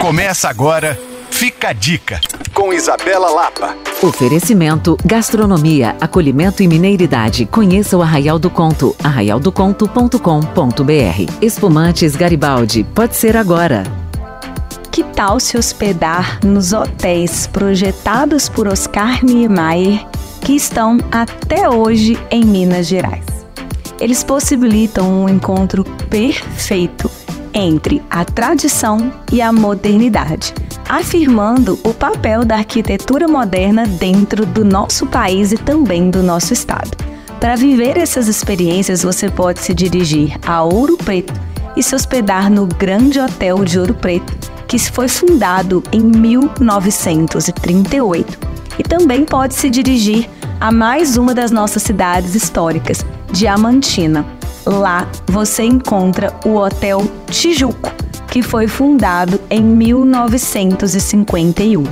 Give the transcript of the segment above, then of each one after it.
Começa agora, fica a dica, com Isabela Lapa. Oferecimento, gastronomia, acolhimento e mineiridade. Conheça o Arraial do Conto, arraialdoconto.com.br. Espumantes Garibaldi, pode ser agora. Que tal se hospedar nos hotéis projetados por Oscar Niemeyer que estão até hoje em Minas Gerais? Eles possibilitam um encontro perfeito entre a tradição e a modernidade, afirmando o papel da arquitetura moderna dentro do nosso país e também do nosso estado. Para viver essas experiências, você pode se dirigir a Ouro Preto e se hospedar no Grande Hotel de Ouro Preto, que foi fundado em 1938. E também pode se dirigir a mais uma das nossas cidades históricas, Diamantina Lá você encontra o Hotel Tijuco, que foi fundado em 1951.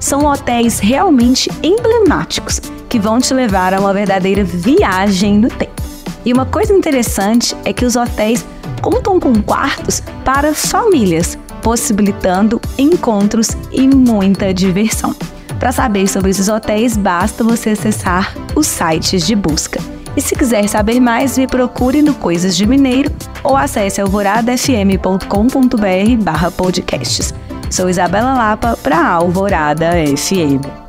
São hotéis realmente emblemáticos que vão te levar a uma verdadeira viagem no tempo. E uma coisa interessante é que os hotéis contam com quartos para famílias, possibilitando encontros e muita diversão. Para saber sobre esses hotéis, basta você acessar os sites de busca. E se quiser saber mais, me procure no Coisas de Mineiro ou acesse alvoradafm.com.br barra podcasts. Sou Isabela Lapa para Alvorada FM.